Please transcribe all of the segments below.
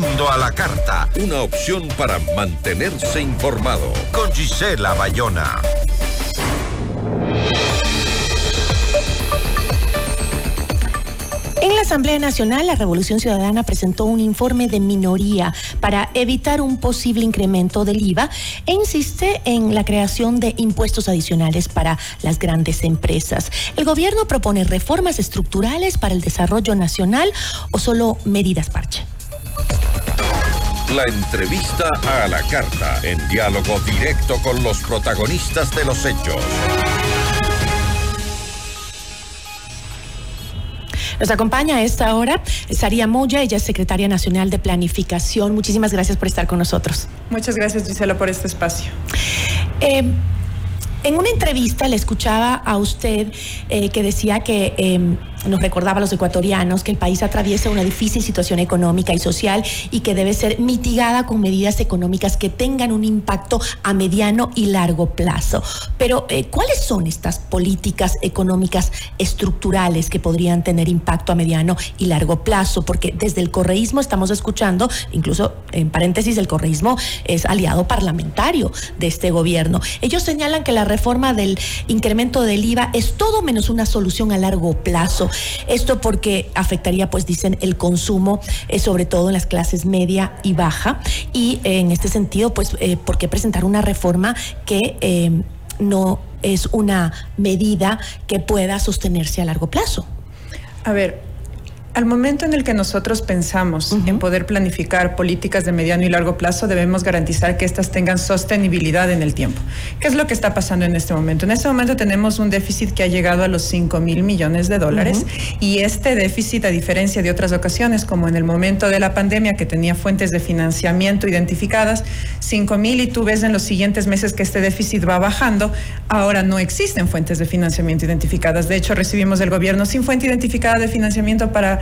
Mundo a la Carta, una opción para mantenerse informado. Con Gisela Bayona. En la Asamblea Nacional, la Revolución Ciudadana presentó un informe de minoría para evitar un posible incremento del IVA e insiste en la creación de impuestos adicionales para las grandes empresas. ¿El gobierno propone reformas estructurales para el desarrollo nacional o solo medidas parche? La entrevista a la carta, en diálogo directo con los protagonistas de los hechos. Nos acompaña a esta hora Saria Moya, ella es secretaria nacional de Planificación. Muchísimas gracias por estar con nosotros. Muchas gracias, Gisela, por este espacio. Eh, en una entrevista le escuchaba a usted eh, que decía que em, nos recordaba los ecuatorianos que el país atraviesa una difícil situación económica y social y que debe ser mitigada con medidas económicas que tengan un impacto a mediano y largo plazo. Pero, eh, ¿cuáles son estas políticas económicas estructurales que podrían tener impacto a mediano y largo plazo? Porque desde el correísmo estamos escuchando, incluso en paréntesis, el correísmo es aliado parlamentario de este gobierno. Ellos señalan que la reforma del incremento del IVA es todo menos una solución a largo plazo. Esto porque afectaría, pues dicen, el consumo, eh, sobre todo en las clases media y baja. Y eh, en este sentido, pues, eh, ¿por qué presentar una reforma que no es una medida que pueda sostenerse a largo plazo? A ver, al momento en el que nosotros pensamos en poder planificar políticas de mediano y largo plazo, debemos garantizar que éstas tengan sostenibilidad en el tiempo. ¿Qué es lo que está pasando en este momento? En este momento tenemos un déficit que ha llegado a los 5 mil millones de dólares y este déficit, a diferencia de otras ocasiones, como en el momento de la pandemia, que tenía fuentes de financiamiento identificadas, 5 mil y tú ves en los siguientes meses que este déficit va bajando, ahora no existen fuentes de financiamiento identificadas. De hecho, recibimos del gobierno sin fuente identificada de financiamiento para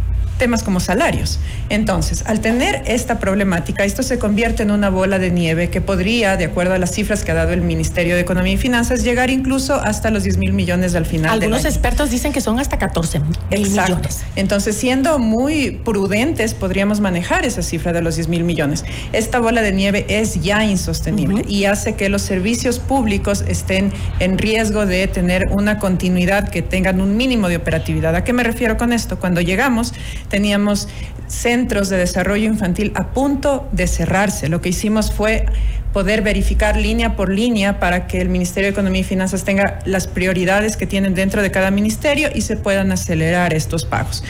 temas como salarios. Entonces, al tener esta problemática, esto se convierte en una bola de nieve que podría, de acuerdo a las cifras que ha dado el Ministerio de Economía y Finanzas, llegar incluso hasta los 10 mil millones al final. Algunos expertos dicen que son hasta 14 mil millones. Entonces, siendo muy prudentes, podríamos manejar esa cifra de los 10 mil millones. Esta bola de nieve es ya insostenible y hace que los servicios públicos estén en riesgo de tener una continuidad que tengan un mínimo de operatividad. ¿A qué me refiero con esto? Cuando llegamos, teníamos centros de desarrollo infantil a punto de cerrarse. Lo que hicimos fue poder verificar línea por línea para que el Ministerio de Economía y Finanzas tenga las prioridades que tienen dentro de cada ministerio y se puedan acelerar estos pagos.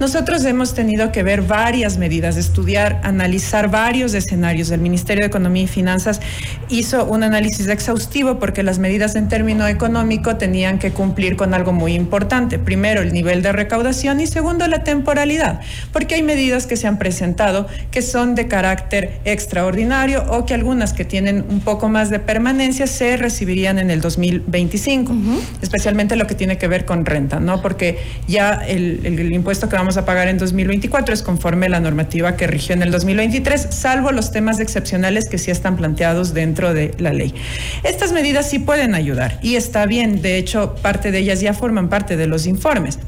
Nosotros hemos tenido que ver varias medidas, estudiar, analizar varios escenarios. El Ministerio de Economía y Finanzas hizo un análisis exhaustivo porque las medidas en término económico tenían que cumplir con algo muy importante. Primero, el nivel de recaudación y segundo, la temporalidad, porque hay medidas que se han presentado que son de carácter extraordinario o que algunas que tienen un poco más de permanencia se recibirían en el 2025, especialmente lo que tiene que ver con renta, ¿no? Porque ya el, el impuesto que vamos a pagar en 2024 es conforme a la normativa que rigió en el 2023, salvo los temas excepcionales que sí están planteados dentro de la ley. Estas medidas sí pueden ayudar y está bien, de hecho, parte de ellas ya forman parte de los informes.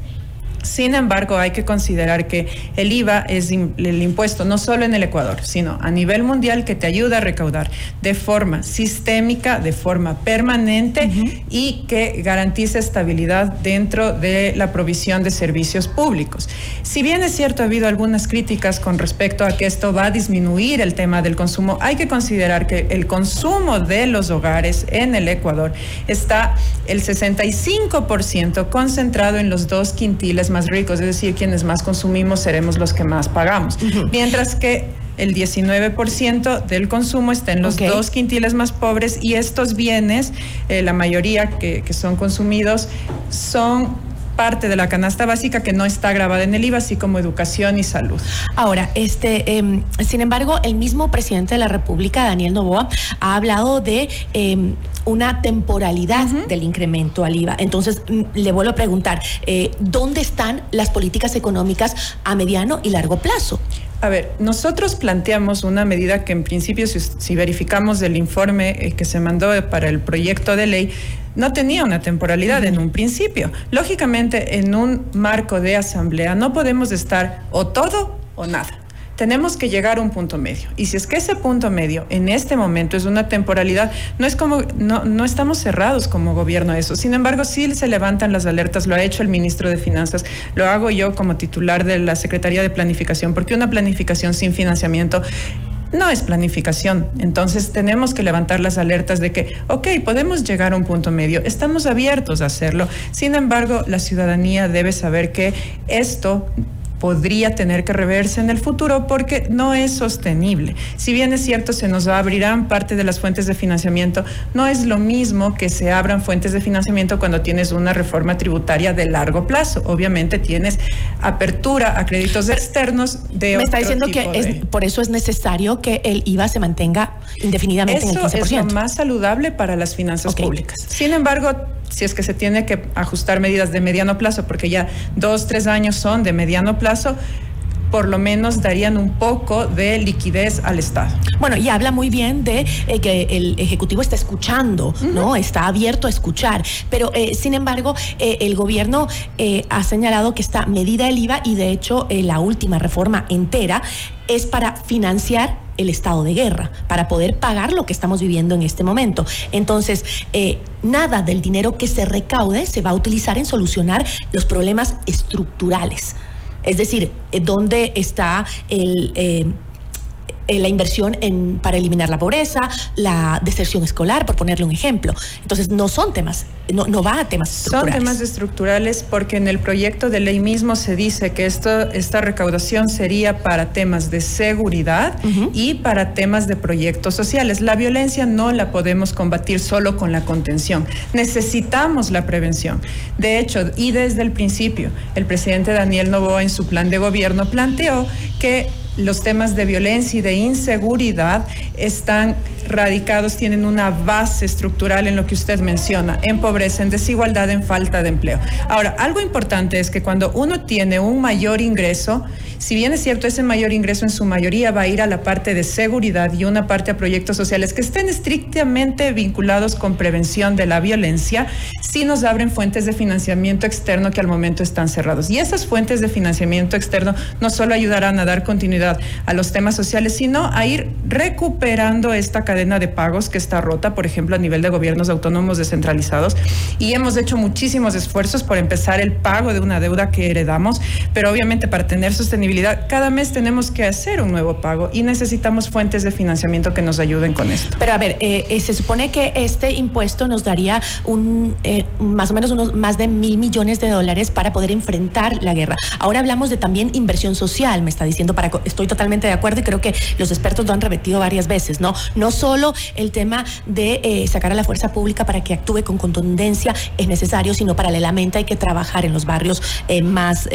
Sin embargo, hay que considerar que el IVA es el impuesto no solo en el Ecuador, sino a nivel mundial que te ayuda a recaudar de forma sistémica, de forma permanente y que garantiza estabilidad dentro de la provisión de servicios públicos. Si bien es cierto, ha habido algunas críticas con respecto a que esto va a disminuir el tema del consumo, hay que considerar que el consumo de los hogares en el Ecuador está el 65% concentrado en los dos quintiles más ricos, es decir, quienes más consumimos seremos los que más pagamos. Mientras que el 19% del consumo está en los dos quintiles más pobres y estos bienes, eh, la mayoría que, son consumidos, son parte de la canasta básica que no está grabada en el IVA, así como educación y salud. Ahora, este, em, sin embargo, el mismo presidente de la República, Daniel Novoa, ha hablado de em, una temporalidad del incremento al IVA. Entonces, mm, le vuelvo a preguntar, eh, ¿dónde están las políticas económicas a mediano y largo plazo? A ver, nosotros planteamos una medida que en principio, si, verificamos el informe eh, que se mandó para el proyecto de ley, no tenía una temporalidad en un principio. Lógicamente, en un marco de asamblea no podemos estar o todo o nada tenemos que llegar a un punto medio. Y si es que ese punto medio en este momento es una temporalidad, no es como, no, no estamos cerrados como gobierno a eso. Sin embargo, sí se levantan las alertas, lo ha hecho el ministro de Finanzas, lo hago yo como titular de la Secretaría de Planificación, porque una planificación sin financiamiento no es planificación. Entonces tenemos que levantar las alertas de que, ok, podemos llegar a un punto medio, estamos abiertos a hacerlo. Sin embargo, la ciudadanía debe saber que esto podría tener que reverse en el futuro porque no es sostenible. Si bien es cierto, se nos abrirán parte de las fuentes de financiamiento, no es lo mismo que se abran fuentes de financiamiento cuando tienes una reforma tributaria de largo plazo. Obviamente tienes apertura a créditos externos de... Me está diciendo que por eso es necesario que el IVA se mantenga indefinidamente en el 15%. es lo más saludable para las finanzas públicas. Sin embargo, si es que se tiene que ajustar medidas de mediano plazo, porque ya dos, tres años son de mediano plazo, por lo menos darían un poco de liquidez al Estado. Bueno, y habla muy bien de eh, que el Ejecutivo está escuchando, ¿no? Está abierto a escuchar. Pero, eh, sin embargo, eh, el gobierno ha señalado que esta medida del IVA y, de hecho, la última reforma entera es para financiar el estado de guerra, para poder pagar lo que estamos viviendo en este momento. Entonces, eh, nada del dinero que se recaude se va a utilizar en solucionar los problemas estructurales. Es decir, eh, ¿dónde está el... Eh, eh, la inversión en, para eliminar la pobreza, la deserción escolar, por ponerle un ejemplo. Entonces, no son temas, no, no va a temas estructurales. Son temas estructurales porque en el proyecto de ley mismo se dice que esto, esta recaudación sería para temas de seguridad y para temas de proyectos sociales. La violencia no la podemos combatir solo con la contención. Necesitamos la prevención. De hecho, y desde el principio, el presidente Daniel Novoa en su plan de gobierno planteó que los temas de violencia y de inseguridad están radicados, tienen una base estructural en lo que usted menciona, en pobreza, en desigualdad, en falta de empleo. Ahora, algo importante es que cuando uno tiene un mayor ingreso, si bien es cierto, ese mayor ingreso en su mayoría va a ir a la parte de seguridad y una parte a proyectos sociales que estén estrictamente vinculados con prevención de la violencia, sí nos abren fuentes de financiamiento externo que al momento están cerrados. Y esas fuentes de financiamiento externo no solo ayudarán a dar continuidad a los temas sociales, sino a ir recuperando esta cadena de pagos que está rota, por ejemplo, a nivel de gobiernos autónomos descentralizados. Y hemos hecho muchísimos esfuerzos por empezar el pago de una deuda que heredamos, pero obviamente para tener sostenibilidad cada mes tenemos que hacer un nuevo pago y necesitamos fuentes de financiamiento que nos ayuden con esto. Pero a ver, eh, eh, se supone que este impuesto nos daría un eh, más o menos unos más de mil millones de dólares para poder enfrentar la guerra. Ahora hablamos de también inversión social, me está diciendo, para estoy totalmente de acuerdo y creo que los expertos lo han repetido varias veces, ¿no? No solo el tema de sacar a la fuerza pública para que actúe con contundencia es necesario, sino paralelamente hay que trabajar en los barrios más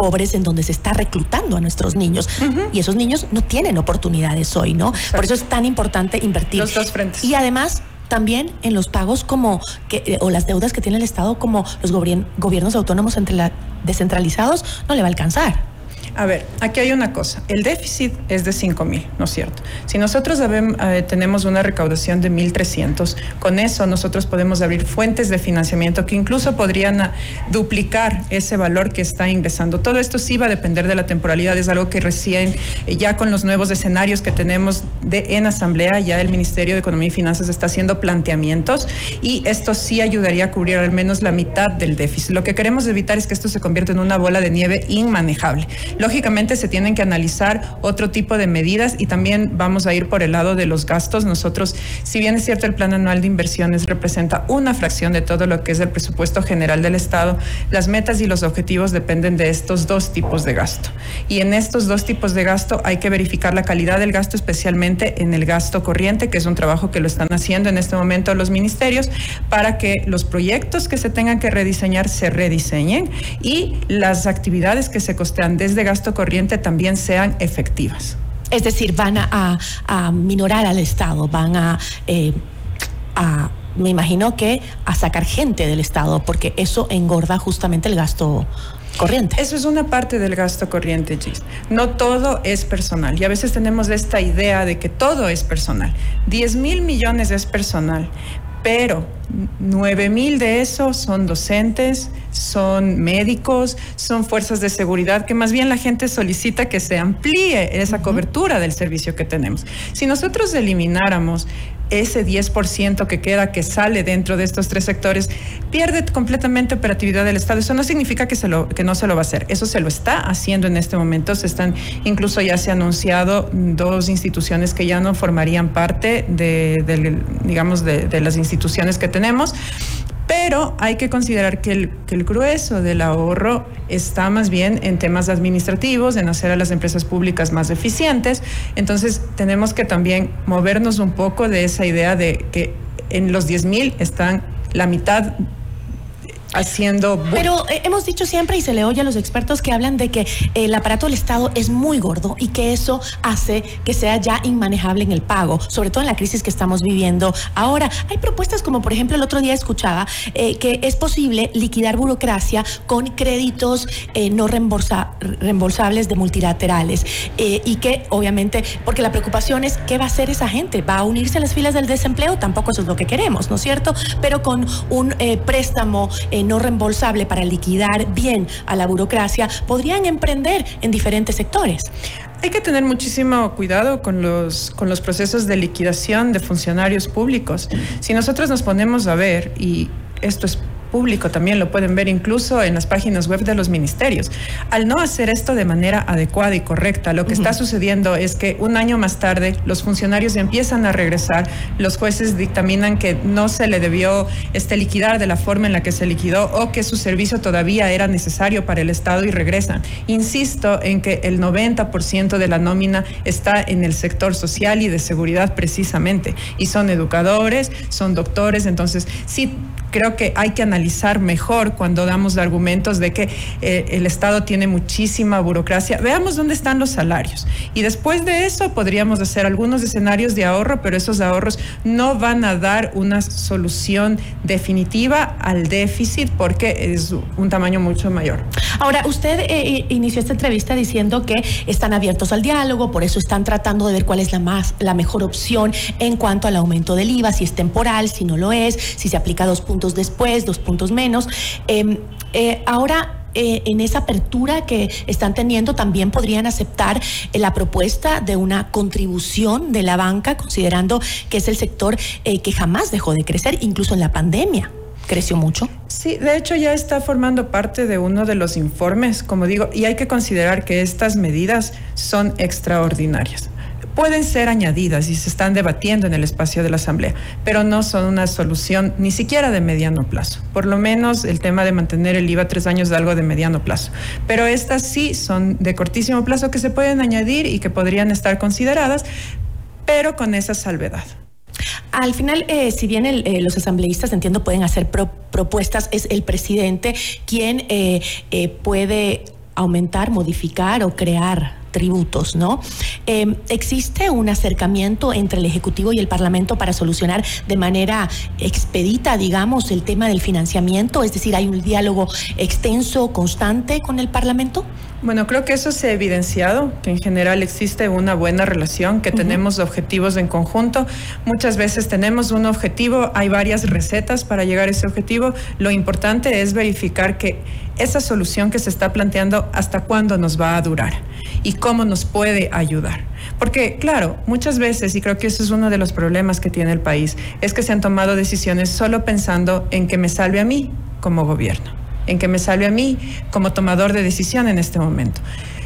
pobres en donde se está reclutando a nuestros niños. Y esos niños no tienen oportunidades hoy, ¿no? Por eso es tan importante invertir. Los dos frentes. Y además, también en los pagos como que, eh, o las deudas que tiene el Estado como los gobiernos autónomos entre la, descentralizados no le va a alcanzar. A ver, aquí hay una cosa. El déficit es de 5 mil, ¿no es cierto? Si nosotros eh, tenemos una recaudación de 1.300, con eso nosotros podemos abrir fuentes de financiamiento que incluso podrían ah, duplicar ese valor que está ingresando. Todo esto sí va a depender de la temporalidad, es algo que recién, eh, ya con los nuevos escenarios que tenemos en Asamblea, ya el Ministerio de Economía y Finanzas está haciendo planteamientos y esto sí ayudaría a cubrir al menos la mitad del déficit. Lo que queremos evitar es que esto se convierta en una bola de nieve inmanejable. Lógicamente se tienen que analizar otro tipo de medidas y también vamos a ir por el lado de los gastos. Nosotros, si bien es cierto, el plan anual de inversiones representa una fracción de todo lo que es el presupuesto general del Estado, las metas y los objetivos dependen de estos dos tipos de gasto. Y en estos dos tipos de gasto hay que verificar la calidad del gasto, especialmente en el gasto corriente, que es un trabajo que lo están haciendo en este momento los ministerios, para que los proyectos que se tengan que rediseñar se rediseñen y las actividades que se costean desde gasto corriente también sean efectivas. Es decir, van a, minorar al Estado, van eh, a, me imagino que a sacar gente del Estado, porque eso engorda justamente el gasto corriente. Eso es una parte del gasto corriente, Gis. No todo es personal. Y a veces tenemos esta idea de que todo es personal. 10 mil millones es personal, pero 9 mil de esos son docentes, son médicos, son fuerzas de seguridad, que más bien la gente solicita que se amplíe esa cobertura del servicio que tenemos. Si nosotros elimináramos ese 10% que queda, que sale dentro de estos tres sectores, pierde completamente operatividad del Estado. Eso no significa que, se lo, que no se lo va a hacer. Eso se lo está haciendo en este momento. Se están, incluso ya se ha anunciado dos instituciones que ya no formarían parte de, digamos, de, de las instituciones que tenemos. Pero hay que considerar que el, grueso del ahorro está más bien en temas administrativos, en hacer a las empresas públicas más eficientes. Entonces tenemos que también movernos un poco de esa idea de que en los 10 mil están la mitad haciendo... Pero eh, hemos dicho siempre y se le oye a los expertos que hablan de que el aparato del Estado es muy gordo y que eso hace que sea ya inmanejable en el pago, sobre todo en la crisis que estamos viviendo ahora. Hay propuestas como por ejemplo el otro día escuchaba eh, que es posible liquidar burocracia con créditos eh, no reembolsa, reembolsables de multilaterales y que obviamente, porque la preocupación es qué va a hacer esa gente, va a unirse a las filas del desempleo, tampoco eso es lo que queremos, ¿no es cierto? Pero con un préstamo no reembolsable para liquidar bien a la burocracia, podrían emprender en diferentes sectores. Hay que tener muchísimo cuidado con los, con los procesos de liquidación de funcionarios públicos. Si nosotros nos ponemos a ver, y esto es público, también lo pueden ver incluso en las páginas web de los ministerios. Al no hacer esto de manera adecuada y correcta, lo que está sucediendo es que un año más tarde los funcionarios empiezan a regresar, los jueces dictaminan que no se le debió este, liquidar de la forma en la que se liquidó o que su servicio todavía era necesario para el Estado y regresan. Insisto en que el 90% de la nómina está en el sector social y de seguridad precisamente, y son educadores, son doctores, entonces sí creo que hay que analizar mejor cuando damos argumentos de que eh, el Estado tiene muchísima burocracia. Veamos dónde están los salarios. Y después de eso podríamos hacer algunos escenarios de ahorro, pero esos ahorros no van a dar una solución definitiva al déficit porque es un tamaño mucho mayor. Ahora, usted eh, eh, inició esta entrevista diciendo que están abiertos al diálogo, por eso están tratando de ver cuál es la más la mejor opción en cuanto al aumento del IVA, si es temporal, si no lo es, si se aplica dos puntos después, dos puntos menos. Em, eh, ahora eh, en esa apertura que están teniendo también podrían aceptar eh, la propuesta de una contribución de la banca, considerando que es el sector que jamás dejó de crecer, incluso en la pandemia. ¿Creció mucho? Sí, de hecho ya está formando parte de uno de los informes, como digo, y hay que considerar que estas medidas son extraordinarias pueden ser añadidas y se están debatiendo en el espacio de la Asamblea, pero no son una solución ni siquiera de mediano plazo. Por lo menos el tema de mantener el IVA tres años es algo de mediano plazo. Pero estas sí son de cortísimo plazo que se pueden añadir y que podrían estar consideradas, pero con esa salvedad. Al final, eh, si bien eh, los asambleístas, entiendo, pueden hacer propuestas, es el presidente quien eh, puede aumentar, modificar o crear tributos, ¿no? Em, ¿Existe un acercamiento entre el Ejecutivo y el Parlamento para solucionar de manera expedita, digamos, el tema del financiamiento? Es decir, ¿hay un diálogo extenso, constante con el Parlamento? Bueno, creo que eso se ha evidenciado, que en general existe una buena relación, que tenemos objetivos en conjunto. Muchas veces tenemos un objetivo, hay varias recetas para llegar a ese objetivo. Lo importante es verificar que esa solución que se está planteando, hasta cuándo nos va a durar y cómo nos puede ayudar. Porque, claro, muchas veces, y creo que eso es uno de los problemas que tiene el país, es que se han tomado decisiones solo pensando en que me salve a mí como gobierno en que me salve a mí como tomador de decisión en este momento.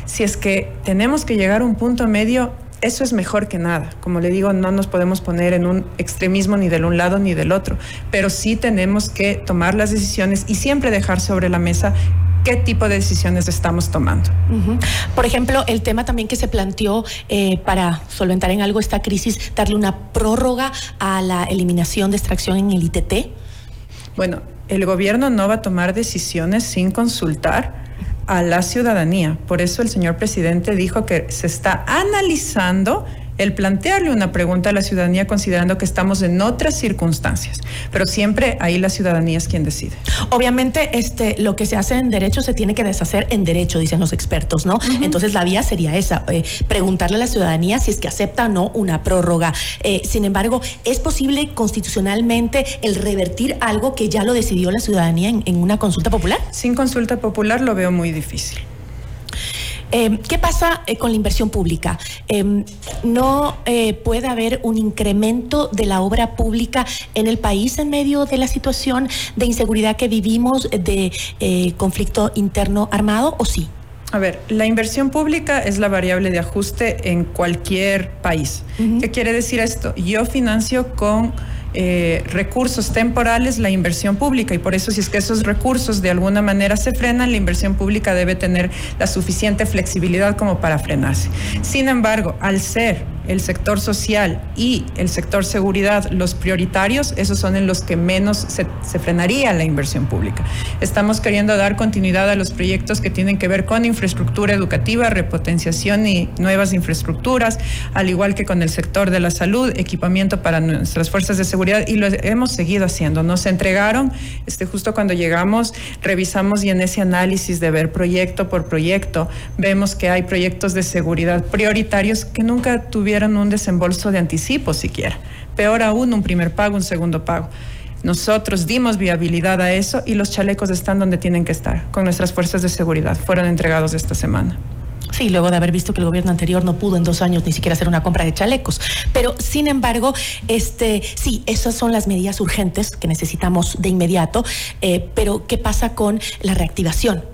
Si es que tenemos que llegar a un punto medio, eso es mejor que nada. Como le digo, no nos podemos poner en un extremismo ni del un lado ni del otro, pero sí tenemos que tomar las decisiones y siempre dejar sobre la mesa qué tipo de decisiones estamos tomando. Por ejemplo, el tema también que se planteó eh, para solventar en algo esta crisis, darle una prórroga a la eliminación de extracción en el ITT. Bueno, el gobierno no va a tomar decisiones sin consultar a la ciudadanía. Por eso el señor presidente dijo que se está analizando el plantearle una pregunta a la ciudadanía considerando que estamos en otras circunstancias. Pero siempre ahí la ciudadanía es quien decide. Obviamente, este, lo que se hace en derecho se tiene que deshacer en derecho, dicen los expertos, ¿no? Entonces la vía sería esa, eh, preguntarle a la ciudadanía si es que acepta o no una prórroga. Eh, sin embargo, ¿es posible constitucionalmente el revertir algo que ya lo decidió la ciudadanía en una consulta popular? Sin consulta popular lo veo muy difícil. Eh, ¿Qué pasa eh, con la inversión pública? Em, ¿No eh, puede haber un incremento de la obra pública en el país en medio de la situación de inseguridad que vivimos, de conflicto interno armado, o sí? A ver, la inversión pública es la variable de ajuste en cualquier país. ¿Qué quiere decir esto? Yo financio con eh, recursos temporales la inversión pública y por eso si es que esos recursos de alguna manera se frenan, la inversión pública debe tener la suficiente flexibilidad como para frenarse. Sin embargo, al ser el sector social y el sector seguridad los prioritarios, esos son en los que menos se, frenaría la inversión pública. Estamos queriendo dar continuidad a los proyectos que tienen que ver con infraestructura educativa, repotenciación y nuevas infraestructuras, al igual que con el sector de la salud, equipamiento para nuestras fuerzas de seguridad y lo hemos seguido haciendo. Nos entregaron, este, justo cuando llegamos, revisamos y en ese análisis de ver proyecto por proyecto, vemos que hay proyectos de seguridad prioritarios que nunca tuvieron un desembolso de anticipo siquiera. Peor aún, un primer pago, un segundo pago. Nosotros dimos viabilidad a eso y los chalecos están donde tienen que estar, con nuestras fuerzas de seguridad. Fueron entregados esta semana. Sí, luego de haber visto que el gobierno anterior no pudo en dos años ni siquiera hacer una compra de chalecos. Pero, sin embargo, este, sí, esas son las medidas urgentes que necesitamos de inmediato. Eh, pero, ¿qué pasa con la reactivación?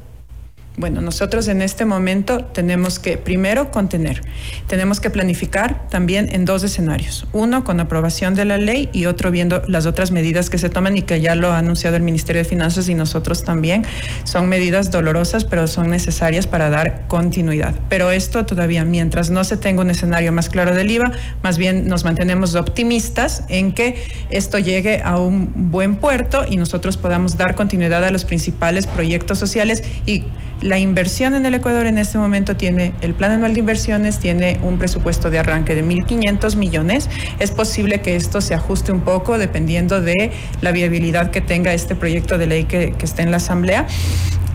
Bueno, nosotros en este momento tenemos que primero contener, tenemos que planificar también en dos escenarios, uno con aprobación de la ley y otro viendo las otras medidas que se toman y que ya lo ha anunciado el Ministerio de Finanzas y nosotros también. Son medidas dolorosas, pero son necesarias para dar continuidad. Pero esto todavía, mientras no se tenga un escenario más claro del IVA, más bien nos mantenemos optimistas en que esto llegue a un buen puerto y nosotros podamos dar continuidad a los principales proyectos sociales y la inversión en el Ecuador en este momento tiene, el plan anual de inversiones tiene un presupuesto de arranque de 1.500 millones. Es posible que esto se ajuste un poco dependiendo de la viabilidad que tenga este proyecto de ley que, que esté en la Asamblea.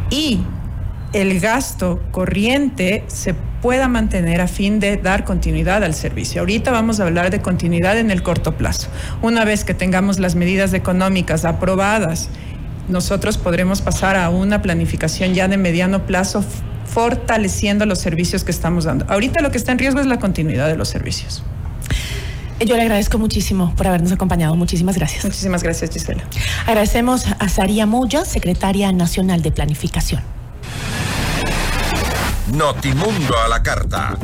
Y el gasto corriente se pueda mantener a fin de dar continuidad al servicio. Ahorita vamos a hablar de continuidad en el corto plazo. Una vez que tengamos las medidas económicas aprobadas nosotros podremos pasar a una planificación ya de mediano plazo fortaleciendo los servicios que estamos dando. Ahorita lo que está en riesgo es la continuidad de los servicios. Yo le agradezco muchísimo por habernos acompañado. Muchísimas gracias. Muchísimas gracias, Gisela. Agradecemos a Saria Moya, secretaria nacional de Planificación. Notimundo a la carta.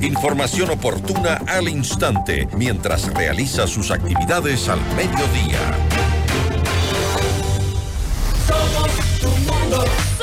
Información oportuna al instante mientras realiza sus actividades al mediodía. Go.